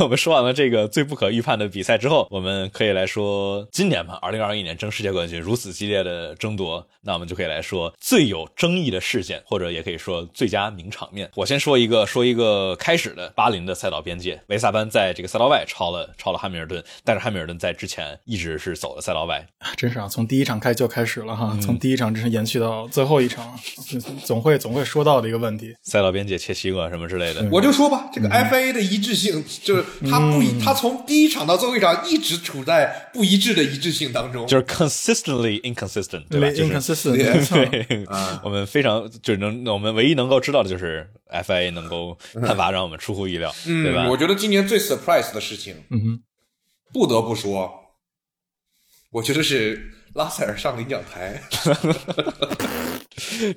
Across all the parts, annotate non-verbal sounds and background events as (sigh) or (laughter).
(laughs) 我们说完了这个最不可预判的比赛之后，我们可以来说今年吧，二零二一年争世界冠军如此激烈的争夺，那我们就可以来说最有争议的事件，或者也可以说最佳名场面。我先说一个，说一个开始的巴林的赛道边界，维萨班在这个赛道外超了超了汉密尔顿，但是汉密尔顿在之前一直是走了赛道外，真是啊，从第一场开就开始了哈，从第一场真是延续到最后一场，(laughs) 总会总会说到的一个问题，赛道边界切西瓜什么之类的。我就说吧，这个 FIA 的一致性就是它不一，他从第一场到最后一场一直处在不一致的一致性当中，就是 consistently inconsistent，对吧？inconsistent，对，(laughs) 我们非常就是能，我们唯一能够知道的就是 FIA 能够判罚让我们出乎意料，对吧？我觉得今年最 surprise 的事情，嗯哼，不得不说，我觉得是拉塞尔上领奖台。(laughs)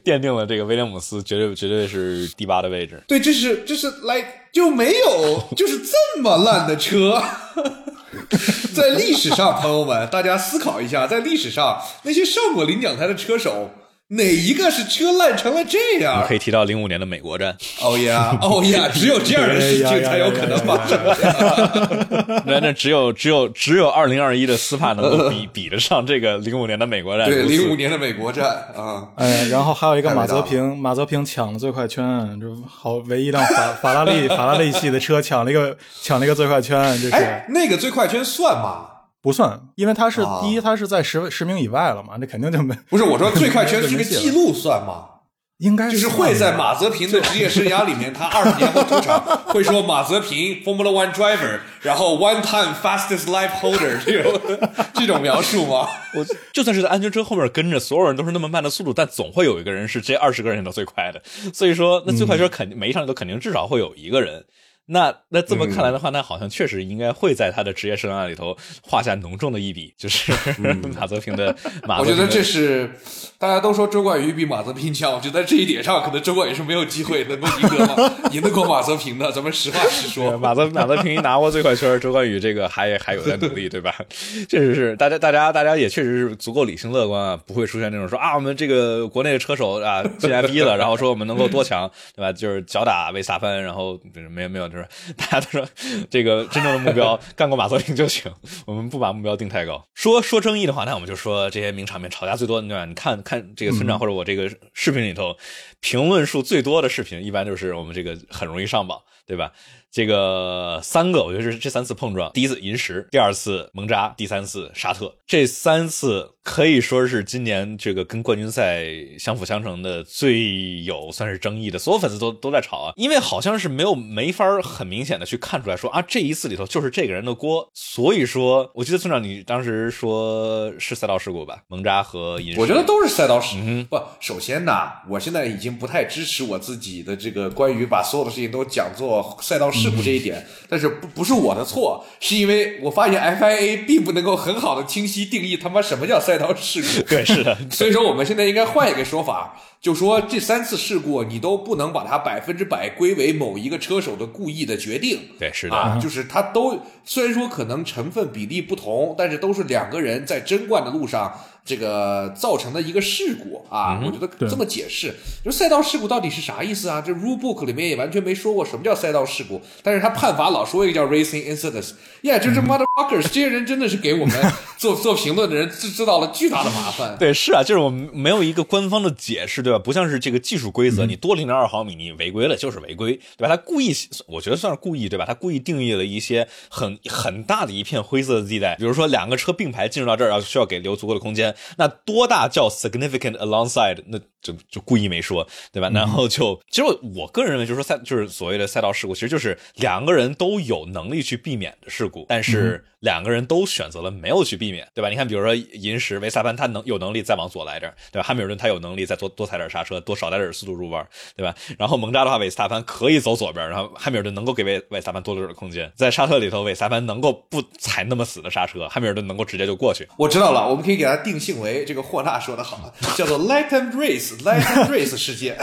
奠定了这个威廉姆斯绝对绝对是第八的位置。对，这是这是来就没有就是这么烂的车，在历史上，朋友们，大家思考一下，在历史上那些上过领奖台的车手。哪一个是车烂成了这样？可以提到零五年的美国站。哦呀，哦呀，(laughs) 只有这样的事情才有可能发生。(laughs) 那那只有只有只有二零二一的斯帕能够 (laughs) 比比得上这个零五年的美国站。对，零五年的美国站啊。哎，然后还有一个马泽平，马泽平抢了最快圈，就好唯一辆法法拉利法拉利系的车抢了一个抢了一个最快圈，就是那个最快圈算吗？不算，因为他是第一，他是在十十名以外了嘛，那肯定就没。不是我说最快圈这 (laughs) 个记录算吗？应该就是会在马泽平的职业生涯里面，他二十年后出场会说马泽平 Formula One driver，然后 one time fastest life holder 这种这种描述吗？(laughs) 我就算是在安全车后面跟着，所有人都是那么慢的速度，但总会有一个人是这二十个人里头最快的。所以说，那最快圈肯定每一场里头肯定至少会有一个人。那那这么看来的话，那好像确实应该会在他的职业生涯里头画下浓重的一笔，就是 (laughs) (laughs) 马泽平的 (laughs) 马。我觉得这是大家都说周冠宇比马泽平强，我觉得在这一点上，可能周冠宇是没有机会能够赢得赢得过马泽平的。咱们实话实说，马泽马泽平一拿过最快圈，周冠宇这个还还有在努力，对吧？确实是，大家大家大家也确实是足够理性乐观啊，不会出现那种说啊，我们这个国内的车手啊进 F 一了，然后说我们能够多强，对吧？就是脚打维萨潘，然后没有没有。就是 (laughs) 大家都说，这个真正的目标干过马泽林就行，我们不把目标定太高。说说争议的话，那我们就说这些名场面吵架最多的，对吧？你看看这个村长或者我这个视频里头，评论数最多的视频，一般就是我们这个很容易上榜，对吧？这个三个，我觉得是这三次碰撞，第一次银石，第二次蒙扎，第三次沙特，这三次可以说是今年这个跟冠军赛相辅相成的最有算是争议的，所有粉丝都都在吵啊，因为好像是没有没法很明显的去看出来说啊这一次里头就是这个人的锅，所以说我记得村长你当时说是赛道事故吧，蒙扎和银，我觉得都是赛道事故。不，首先呢，我现在已经不太支持我自己的这个关于把所有的事情都讲做赛道事。事故这一点，但是不不是我的错，是因为我发现 FIA 并不能够很好的清晰定义他妈什么叫赛道事故。对，是的。(laughs) 所以说我们现在应该换一个说法，就说这三次事故你都不能把它百分之百归为某一个车手的故意的决定。对，是的。啊，就是他都虽然说可能成分比例不同，但是都是两个人在争冠的路上。这个造成的一个事故啊，我觉得这么解释，就赛道事故到底是啥意思啊？这 rule book 里面也完全没说过什么叫赛道事故，但是他判罚老说一个叫 racing incidents，呀，就是 motherfuckers，这些人真的是给我们 (laughs) 做做评论的人制制造了巨大的麻烦。(laughs) 对，是啊，就是我们没有一个官方的解释，对吧？不像是这个技术规则，你多零点二毫米，你违规了就是违规，对吧？他故意，我觉得算是故意，对吧？他故意定义了一些很很大的一片灰色的地带，比如说两个车并排进入到这儿，然后需要给留足够的空间。那多大叫 significant alongside？那就就故意没说，对吧？然后就其实我个人认为，就是说赛就是所谓的赛道事故，其实就是两个人都有能力去避免的事故，但是两个人都选择了没有去避免，对吧？你看，比如说银石维萨潘，他能有能力再往左来点，对吧？汉密尔顿他有能力再多多踩点刹车，多少带点速度入弯，对吧？然后蒙扎的话，维斯塔潘可以走左边，然后汉密尔顿能够给维维萨潘多留点空间，在沙特里头，维斯塔潘能够不踩那么死的刹车，汉密尔顿能够直接就过去。我知道了，我们可以给他定性为这个霍纳说的好，(laughs) 叫做 light and race。Light Race 事件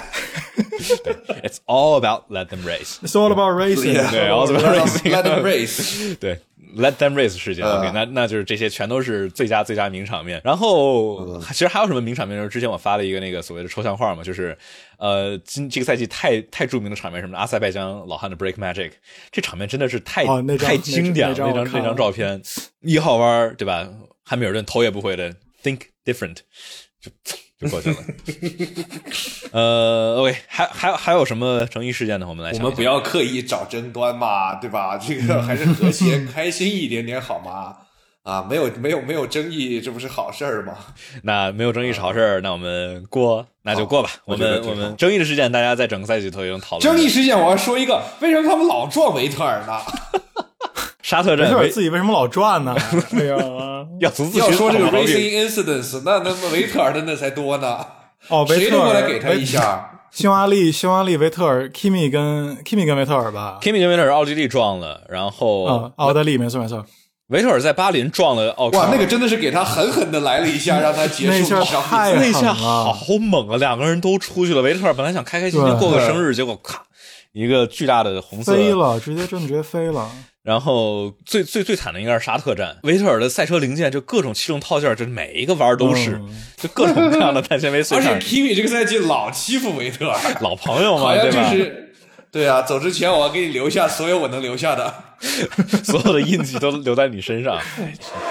，It's all about let them race. It's all about racing. 对，all about racing. Let them race. (laughs) 对，Let them race 事件。OK，那那就是这些全都是最佳最佳名场面。然后其实还有什么名场面？就是之前我发了一个那个所谓的抽象画嘛，就是呃，今这个赛季太太著名的场面，什么阿塞拜疆老汉的 Break Magic，这场面真的是太太经典了。那张那张照片，一号弯对吧？汉密尔顿头也不回的 Think Different，就。就过去了。(laughs) 呃，OK，还还还有什么争议事件呢？我们来，我们不要刻意找争端嘛，对吧？这个还是和谐 (laughs) 开心一点点好吗？啊，没有没有没有争议，这不是好事儿吗？(laughs) 那没有争议是好事儿，那我们过，那就过吧。我们我们争议的事件，大家在整个赛季都已经讨论。争议事件，我要说一个，为什么他们老撞维特尔呢？沙特站自己为什么老转呢？(laughs) 哎呀，要从要说这个 racing incidents，那那维特尔的那才多呢。哦，维特尔，来给他一下。匈牙利，匈牙利，维特尔，Kimi 跟 Kimi 跟维特尔吧。Kimi 跟维特尔，奥地利撞了，然后啊，奥地利没错没错。维特尔在巴林撞了奥。哇，那个真的是给他狠狠的来了一下，(laughs) 让他结束。那下太那下好猛啊！两个人都出去了。维特尔本来想开开心心过个生日，结果咔，一个巨大的红色飞了，直接真的直接飞了。然后最最最惨的应该是沙特站，维特尔的赛车零件就各种气动套件，就每一个弯都是，就各种各样的碳纤维碎片。(laughs) 而且 Kimi 这个赛季老欺负维特尔，老朋友嘛，对吧？对啊，走之前我要给你留下所有我能留下的，(laughs) 所有的印记都留在你身上。(laughs)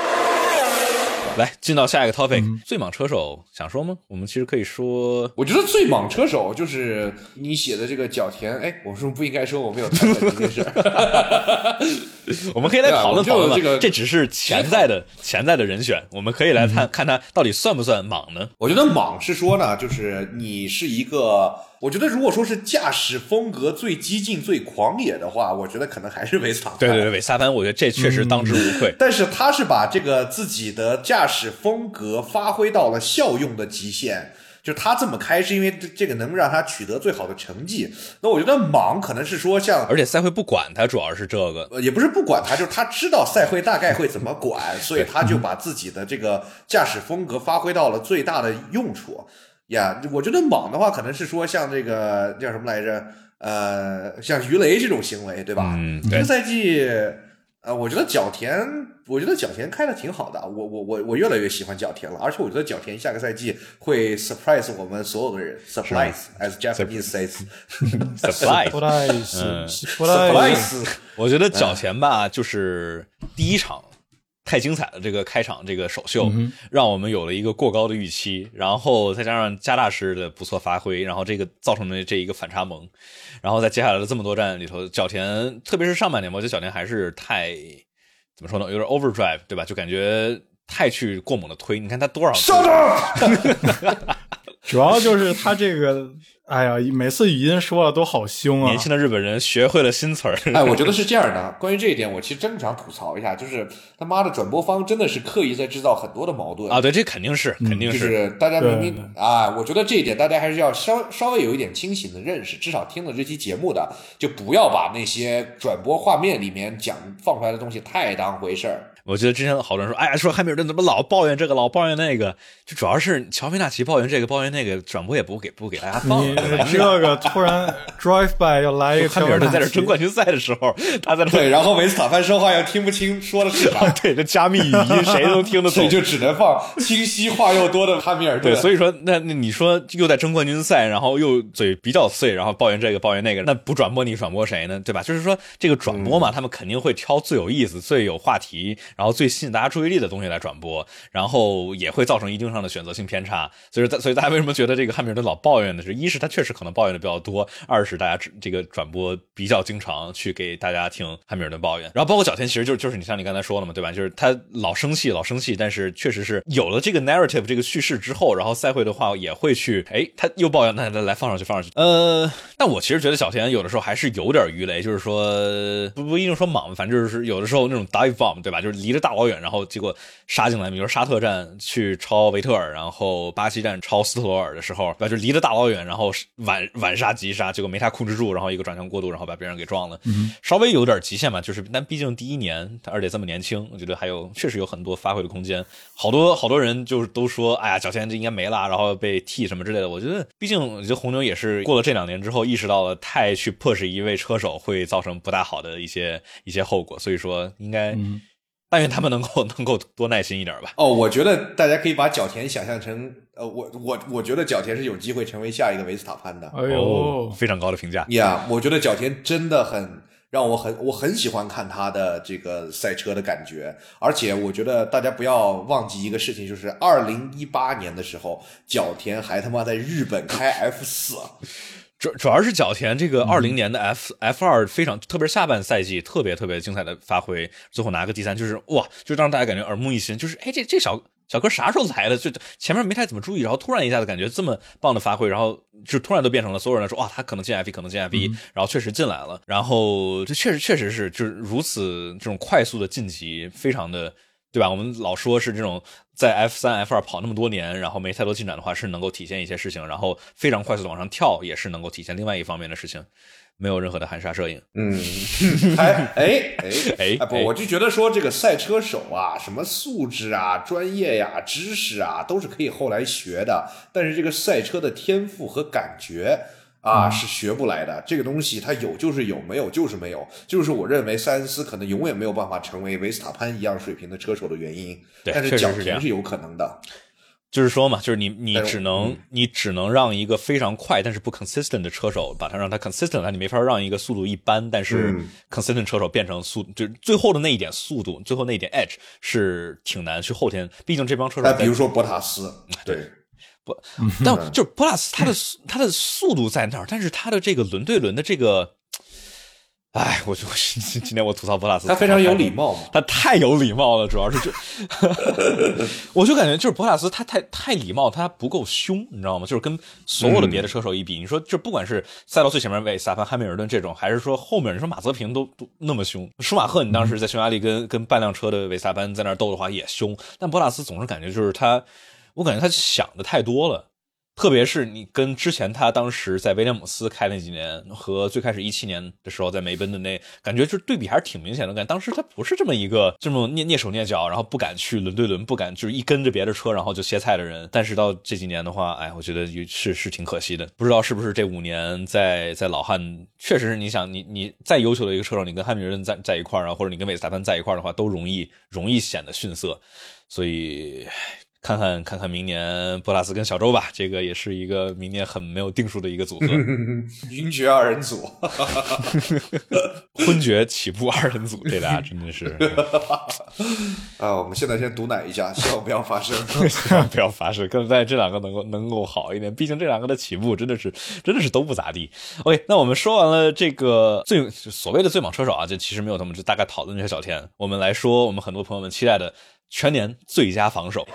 来，进到下一个 topic，最莽车手想说吗？我们其实可以说，我觉得最莽车手就是你写的这个角田。哎，我是不是不应该说我没有看这件事。(laughs) 我们可以来讨论讨论这个，这只是潜在的潜在的人选，我们可以来看看他到底算不算莽呢？我觉得莽是说呢，就是你是一个，我觉得如果说是驾驶风格最激进、最狂野的话，我觉得可能还是维斯塔潘。对对对，维萨潘，我觉得这确实当之无愧。但是他是把这个自己的驾驶风格发挥到了效用的极限。就他这么开，是因为这这个能让他取得最好的成绩。那我觉得莽可能是说像，而且赛会不管他，主要是这个，也不是不管他，就是他知道赛会大概会怎么管，(laughs) 所以他就把自己的这个驾驶风格发挥到了最大的用处。呀，我觉得莽的话，可能是说像这个叫什么来着？呃，像鱼雷这种行为，对吧？嗯，这个赛季。呃，我觉得角田，我觉得角田开的挺好的，我我我我越来越喜欢角田了，而且我觉得角田下个赛季会 surprise 我们所有的人，surprise，as Japanese says，surprise，surprise，(laughs) 我觉得角田吧，就是第一场。太精彩了！这个开场这个首秀，让我们有了一个过高的预期，然后再加上加大师的不错发挥，然后这个造成的这一个反差萌，然后在接下来的这么多站里头，角田特别是上半年，我觉得角田还是太怎么说呢？有点 overdrive，对吧？就感觉太去过猛的推。你看他多少？(laughs) 主要就是他这个。(laughs) 哎呀，每次语音说的都好凶啊！年轻的日本人学会了新词儿。(laughs) 哎，我觉得是这样的。关于这一点，我其实真的想吐槽一下，就是他妈的转播方真的是刻意在制造很多的矛盾啊！对，这肯定是，肯定是。大家明明啊，我觉得这一点大家还是要稍稍微有一点清醒的认识。至少听了这期节目的，就不要把那些转播画面里面讲放出来的东西太当回事儿。我觉得之前好多人说，哎呀，说汉密尔顿怎么老抱怨这个，老抱怨那个，就主要是乔菲纳奇抱怨这个，抱怨那个，转播也不给不给大家放。你这个突然 (laughs) drive by 要来一个汉密尔顿在这争冠军赛的时候，他在对，然后维斯塔潘说话又听不清说的是啥，(laughs) 对，这加密语音谁都听得懂，(laughs) 所以就只能放清晰话又多的汉密尔顿。对，所以说那那你说又在争冠军赛，然后又嘴比较碎，然后抱怨这个抱怨那个，那不转播你转播谁呢？对吧？就是说这个转播嘛，他们肯定会挑最有意思、最有话题，然后最吸引大家注。意力的东西来转播，然后也会造成一定上的选择性偏差。所以说，所以大家为什么觉得这个汉密尔顿老抱怨呢是，一是他确实可能抱怨的比较多，二是大家这个转播比较经常去给大家听汉密尔顿抱怨。然后包括角田，其实就就是你像你刚才说了嘛，对吧？就是他老生气，老生气，但是确实是有了这个 narrative 这个叙事之后，然后赛会的话也会去，哎，他又抱怨，那来来放上去，放上去。呃，但我其实觉得角田有的时候还是有点鱼雷，就是说不不一定说莽，反正就是有的时候那种 dive bomb，对吧？就是离着大老远，然后。结果杀进来，比如说沙特站去超维特尔，然后巴西站超斯特罗尔的时候，对吧？就离着大老远，然后晚晚杀急杀，结果没他控制住，然后一个转向过度，然后把别人给撞了，稍微有点极限吧。就是但毕竟第一年，而且这么年轻，我觉得还有确实有很多发挥的空间。好多好多人就是都说，哎呀，角田这应该没了，然后被替什么之类的。我觉得，毕竟我觉得红牛也是过了这两年之后，意识到了太去 push 一位车手会造成不大好的一些一些后果，所以说应该。但愿他们能够 (laughs) 能够多耐心一点吧。哦，我觉得大家可以把角田想象成，呃，我我我觉得角田是有机会成为下一个维斯塔潘的。哎呦，非常高的评价。呀，我觉得角田真的很让我很我很喜欢看他的这个赛车的感觉，而且我觉得大家不要忘记一个事情，就是二零一八年的时候，角田还他妈在日本开 F 四。主主要是角田这个二零年的 F F 二非常，特别是下半赛季特别特别精彩的发挥，最后拿个第三，就是哇，就让大家感觉耳目一新，就是哎这这小小哥啥时候来的？就前面没太怎么注意，然后突然一下子感觉这么棒的发挥，然后就突然都变成了所有人说哇他可能进 F 一，可能进 F 一，然后确实进来了，然后这确实确实是就是如此这种快速的晋级，非常的。对吧？我们老说是这种在 F 三、F 二跑那么多年，然后没太多进展的话，是能够体现一些事情，然后非常快速的往上跳，也是能够体现另外一方面的事情，没有任何的含沙射影。嗯，哎哎哎哎，不，我就觉得说这个赛车手啊，什么素质啊、专业呀、知识啊，都是可以后来学的，但是这个赛车的天赋和感觉。啊，是学不来的。这个东西它有就是有，没有就是没有。就是我认为塞恩斯可能永远没有办法成为维斯塔潘一样水平的车手的原因。对，但是角田是有可能的。就是说嘛，就是你你只能你只能让一个非常快但是不 consistent 的车手把它让它 consistent，那你没法让一个速度一般但是 consistent 车手变成速，就是最后的那一点速度，最后那一点 edge 是挺难去后天。毕竟这帮车手，比如说博塔斯，对。但就是博拉斯，他的他的速度在那儿，但是他的这个轮对轮的这个，哎，我就 (laughs) 今天我吐槽博拉斯，他非常有礼貌嘛，他太有礼貌了，主要是就，(laughs) 我就感觉就是博拉斯他太太礼貌，他不够凶，你知道吗？就是跟所有的别的车手一比，你说就不管是赛道最前面为萨潘汉密尔顿这种，还是说后面你说马泽平都都那么凶，舒马赫你当时在匈牙利跟跟半辆车的维萨潘在那斗的话也凶，但博拉斯总是感觉就是他。我感觉他想的太多了，特别是你跟之前他当时在威廉姆斯开那几年，和最开始一七年的时候在梅奔的那感觉，就是对比还是挺明显的。感觉当时他不是这么一个这么蹑蹑手蹑脚，然后不敢去轮对轮，不敢就是一跟着别的车然后就歇菜的人。但是到这几年的话，哎，我觉得是是挺可惜的。不知道是不是这五年在在老汉，确实是你想你你再优秀的一个车手，你跟汉密尔顿在在一块儿啊，或者你跟韦斯塔潘在一块儿的话，都容易容易显得逊色，所以。看看看看明年布拉斯跟小周吧，这个也是一个明年很没有定数的一个组合，(laughs) 晕厥二人组，(laughs) 昏厥起步二人组，这俩真的是 (laughs) 啊！我们现在先毒奶一下，希望不要发生，希望不要发生。更在这两个能够能够好一点，毕竟这两个的起步真的是真的是都不咋地。OK，那我们说完了这个最所谓的最猛车手啊，就其实没有他们，就大概讨论一下小田。我们来说，我们很多朋友们期待的全年最佳防守。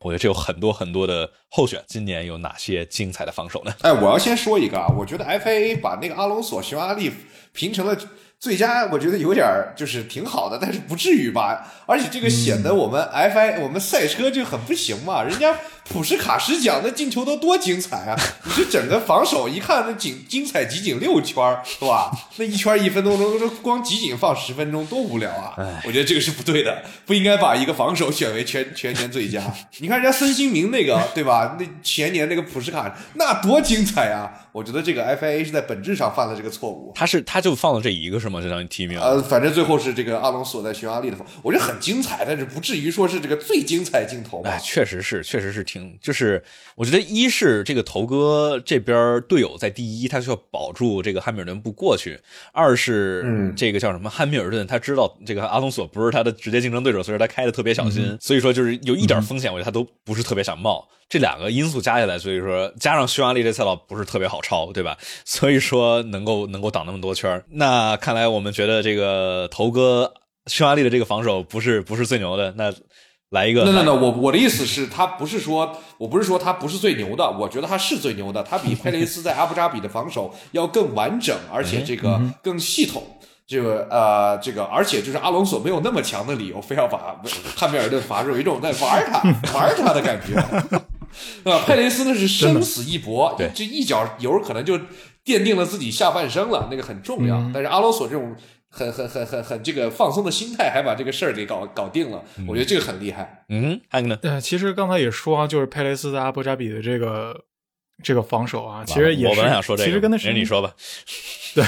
我觉得这有很多很多的候选，今年有哪些精彩的防守呢？哎，我要先说一个啊，我觉得 FIA 把那个阿隆索、匈牙利评成了最佳，我觉得有点就是挺好的，但是不至于吧？而且这个显得我们 FI 我们赛车就很不行嘛，人家。普什卡什奖那进球都多精彩啊！(laughs) 你这整个防守一看，那精精彩集锦六圈是吧？(laughs) 那一圈一分钟，这光集锦放十分钟多无聊啊！我觉得这个是不对的，不应该把一个防守选为全 (laughs) 全年最佳。你看人家孙兴民那个对吧？那前年那个普什卡那多精彩啊！我觉得这个 FIA 是在本质上犯了这个错误。他是他就放了这一个是吗？这张提名？呃，反正最后是这个阿隆索在匈牙利的，我觉得很精彩，但是不至于说是这个最精彩镜头吧？哎，确实是，确实是。挺就是，我觉得一是这个头哥这边队友在第一，他需要保住这个汉密尔顿不过去；二是，嗯，这个叫什么汉密尔顿，他知道这个阿隆索不是他的直接竞争对手，所以他开的特别小心。所以说就是有一点风险，我觉得他都不是特别想冒。这两个因素加起来，所以说加上匈牙利这赛道不是特别好超，对吧？(laughs) 所以说能够能够挡那么多圈那看来我们觉得这个头哥匈牙利的这个防守不是不是最牛的那。来一个，那那那我我的意思是，他不是说，我不是说他不是最牛的，我觉得他是最牛的，他比佩雷斯在阿布扎比的防守要更完整，而且这个更系统，这个呃，这个而且就是阿隆索没有那么强的理由，非要把汉密尔顿罚入，有一种在玩他玩他的感觉。(laughs) 呃，佩雷斯那是生死一搏，对，这一脚油可能就奠定了自己下半生了，那个很重要。但是阿隆索这种很很很很很这个放松的心态，还把这个事儿给搞搞定了，我觉得这个很厉害。嗯，还有呢？对，其实刚才也说啊，就是佩雷斯在阿布扎比的这个这个防守啊，其实也是，我本来想说这个，其实跟他是你说吧，对。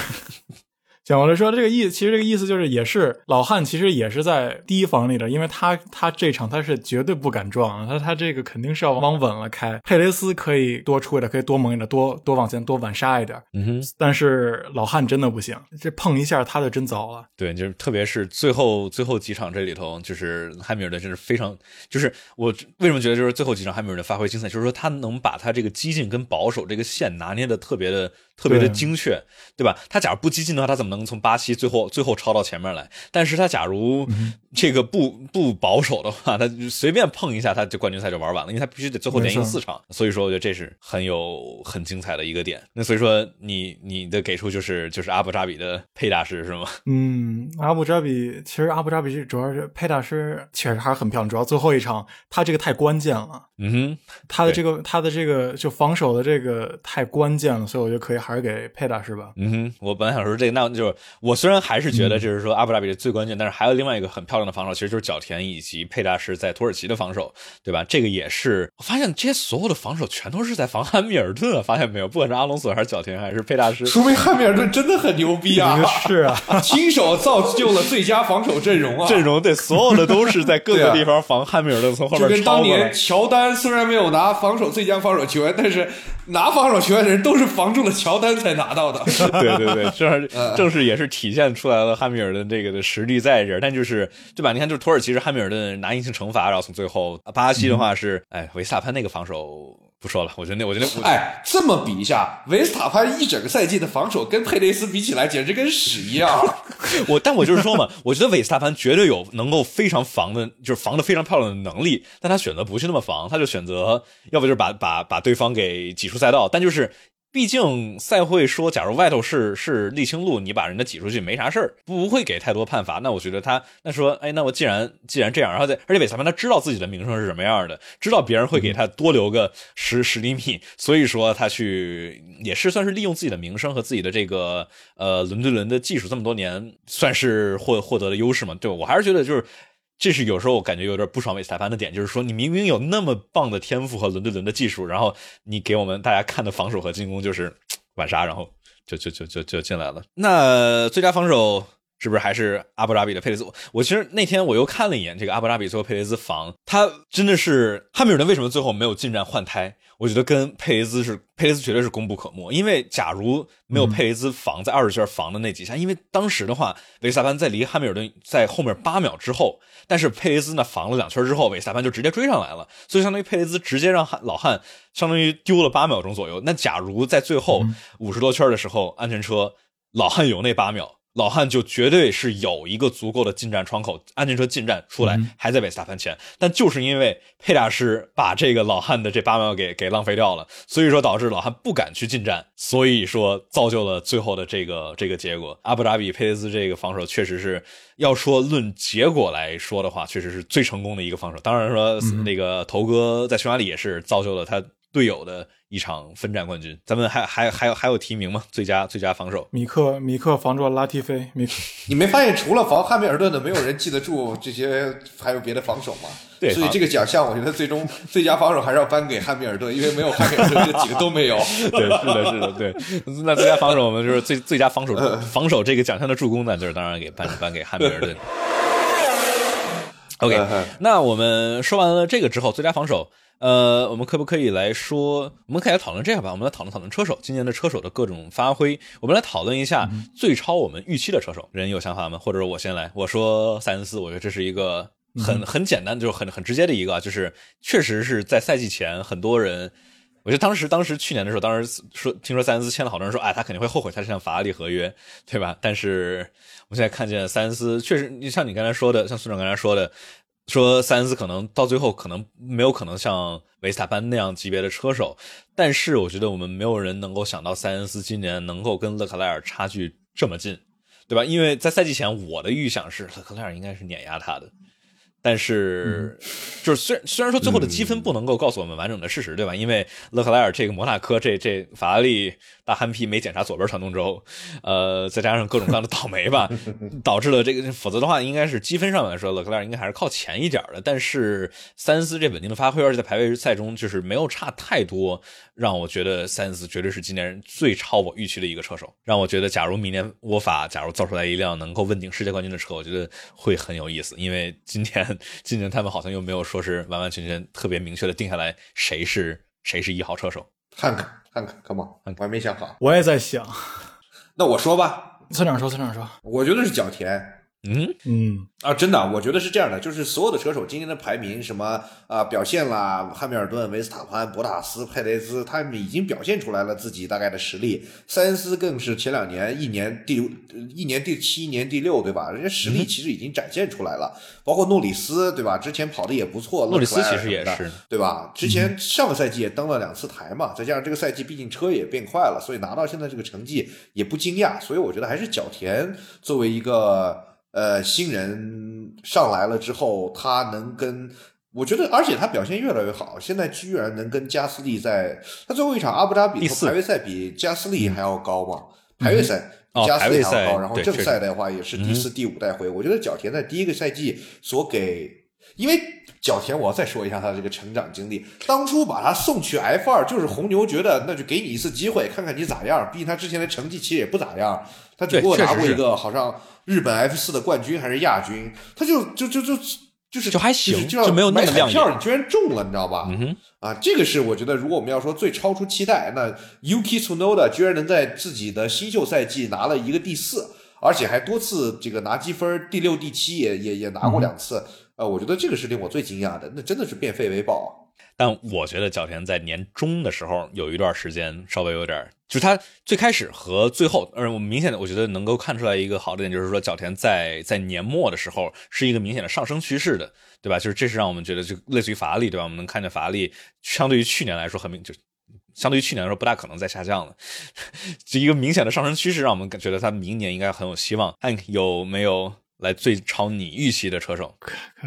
讲完了说这个意，其实这个意思就是也是老汉，其实也是在第一防里的，因为他他这场他是绝对不敢撞，他他这个肯定是要往稳了开。佩雷斯可以多出一点，可以多猛一点，多多往前多晚杀一点。嗯哼，但是老汉真的不行，这碰一下他就真糟了。对，就是特别是最后最后几场这里头，就是汉密尔顿真是非常，就是我为什么觉得就是最后几场汉密尔顿发挥精彩，就是说他能把他这个激进跟保守这个线拿捏的特别的。特别的精确，对吧？他假如不激进的话，他怎么能从巴西最后最后超到前面来？但是他假如这个不不保守的话，他随便碰一下，他就冠军赛就玩完了，因为他必须得最后连赢四场。所以说，我觉得这是很有很精彩的一个点。那所以说，你你的给出就是就是阿布扎比的佩大师是吗？(laughs) 嗯，阿布扎比其实阿布扎比主要是佩大师确实还是很漂亮，主要最后一场他这个太关键了。嗯哼，他的这个他的这个就防守的这个太关键了，所以我觉得可以。还是给佩达是吧？嗯哼，我本来想说这个，那就是我虽然还是觉得就是说阿布扎比是最关键，但是还有另外一个很漂亮的防守，其实就是角田以及佩达是在土耳其的防守，对吧？这个也是我发现这些所有的防守全都是在防汉密尔顿，发现没有？不管是阿隆索还是角田还是佩达师，说明汉密尔顿真的很牛逼啊！是啊，亲手造就了最佳防守阵容啊！阵容对，所有的都是在各个地方防汉密尔顿，从后面就跟当年乔丹虽然没有拿防守最佳防守球员，但是拿防守球员的人都是防住了乔丹才拿到的。对 (laughs) 对对，(laughs) 正是正是也是体现出来了汉密尔顿这个的实力在这儿，但就是对吧？你看，就是土耳其是汉密尔顿拿硬性惩罚，然后从最后巴西的话是，哎，维斯塔潘那个防守不说了，我觉得那我觉得哎，这么比一下，维斯塔潘一整个赛季的防守跟佩雷斯比起来，简直跟屎一样。(laughs) 我但我就是说嘛，我觉得维斯塔潘绝对有能够非常防的，就是防的非常漂亮的能力，但他选择不去那么防，他就选择要不就是把把把对方给挤出赛道，但就是。毕竟赛会说，假如外头是是沥青路，你把人家挤出去没啥事儿，不会给太多判罚。那我觉得他那说，哎，那我既然既然这样，然后在而且韦裁判他知道自己的名声是什么样的，知道别人会给他多留个十十厘米，所以说他去也是算是利用自己的名声和自己的这个呃伦敦轮的技术，这么多年算是获获得了优势嘛。对我还是觉得就是。这是有时候我感觉有点不爽韦斯塔潘的点，就是说你明明有那么棒的天赋和轮对轮的技术，然后你给我们大家看的防守和进攻就是 (tsk) 晚杀，然后就就就就就进来了。那最佳防守是不是还是阿布扎比的佩雷兹？我其实那天我又看了一眼这个阿布扎比最后佩雷兹防，他真的是汉密尔顿为什么最后没有进站换胎？我觉得跟佩雷兹是佩雷兹绝对是功不可没，因为假如没有佩雷兹防在二十圈防的那几下，因为当时的话，维萨潘在离汉密尔顿在后面八秒之后，但是佩雷兹呢防了两圈之后，维萨潘就直接追上来了，所以相当于佩雷兹直接让汉老汉相当于丢了八秒钟左右。那假如在最后五十多圈的时候，安全车老汉有那八秒。老汉就绝对是有一个足够的进站窗口，安全车进站出来还在韦斯塔潘前，但就是因为佩大师把这个老汉的这八秒给给浪费掉了，所以说导致老汉不敢去进站，所以说造就了最后的这个这个结果。阿布扎比佩雷兹这个防守确实是要说论结果来说的话，确实是最成功的一个防守。当然说那个头哥在匈牙利也是造就了他队友的。一场分站冠军，咱们还还还有还有提名吗？最佳最佳防守，米克米克防住拉蒂菲，米克，(laughs) 你没发现除了防汉密尔顿的，没有人记得住这些还有别的防守吗？(laughs) 对，所以这个奖项我觉得最终最佳防守还是要颁给汉密尔顿，因为没有汉密尔顿，这几个都没有。(laughs) 对，是的，是的，对。那最佳防守，我们就是最最佳防守防守这个奖项的助攻呢，就是当然给颁颁给汉密尔顿。OK，那我们说完了这个之后，最佳防守。呃，我们可不可以来说？我们可以来讨论这样吧。我们来讨论讨论车手今年的车手的各种发挥。我们来讨论一下最超我们预期的车手。人有想法吗？或者我先来，我说塞恩斯。我觉得这是一个很很简单，就是很很直接的一个，就是确实是在赛季前很多人，我觉得当时当时去年的时候，当时说听说塞恩斯签了，好多人说，哎，他肯定会后悔他这项法拉利合约，对吧？但是我现在看见塞恩斯确实，你像你刚才说的，像孙总刚才说的。说塞恩斯可能到最后可能没有可能像维斯塔潘那样级别的车手，但是我觉得我们没有人能够想到塞恩斯今年能够跟勒克莱尔差距这么近，对吧？因为在赛季前我的预想是勒克莱尔应该是碾压他的，但是，(laughs) 就是虽然虽然说最后的积分不能够告诉我们完整的事实，对吧？因为勒克莱尔这个摩纳哥这这法拉利大憨批没检查左边传动轴，呃，再加上各种各样的倒霉吧，(laughs) 导致了这个。否则的话，应该是积分上来说，勒克莱尔应该还是靠前一点的。但是塞恩斯这稳定的发挥，而且在排位赛中就是没有差太多，让我觉得塞恩斯绝对是今年最超我预期的一个车手。让我觉得，假如明年沃法假如造出来一辆能够问鼎世界冠军的车，我觉得会很有意思。因为今年。今年他们好像又没有说是完完全全特别明确的定下来谁是谁是一号车手，看看看看，come on，我还没想好，我也在想，那我说吧，村长说，村长说，我觉得是角田。嗯嗯啊，真的，我觉得是这样的，就是所有的车手今天的排名，什么啊表现啦，汉密尔顿、维斯塔潘、博塔斯、佩雷兹，他们已经表现出来了自己大概的实力。塞恩斯更是前两年一年第一年第七，一年第六，对吧？人家实力其实已经展现出来了。包括诺里斯，对吧？之前跑的也不错，诺里斯其实也是，对吧？之前上个赛季也登了两次台嘛，再加上这个赛季毕竟车也变快了，所以拿到现在这个成绩也不惊讶。所以我觉得还是角田作为一个。呃，新人上来了之后，他能跟我觉得，而且他表现越来越好。现在居然能跟加斯利在他最后一场阿布扎比排位赛比加斯利还要高嘛？排位赛加斯利还要高，然后正赛的话也是第四、第五带回。我觉得角田在第一个赛季所给，因为角田我要再说一下他的这个成长经历。当初把他送去 F 二，就是红牛觉得那就给你一次机会，看看你咋样。毕竟他之前的成绩其实也不咋样，他只不过拿过一个好像。日本 F 四的冠军还是亚军，他就就就就就是就还行，就没有那么亮票，你居然中了，你知道吧？嗯哼，啊，这个是我觉得，如果我们要说最超出期待，那 Yuki Tsunoda 居然能在自己的新秀赛季拿了一个第四，而且还多次这个拿积分，第六、第七也也也拿过两次，呃，我觉得这个是令我最惊讶的，那真的是变废为宝。但我觉得角田在年中的时候有一段时间稍微有点，就是他最开始和最后，呃，我们明显的我觉得能够看出来一个好的点，就是说角田在在年末的时候是一个明显的上升趋势的，对吧？就是这是让我们觉得就类似于法拉利，对吧？我们能看见法拉利相对于去年来说很明，就相对于去年来说不大可能再下降了，(laughs) 这一个明显的上升趋势，让我们觉得他明年应该很有希望。看有没有来最超你预期的车手？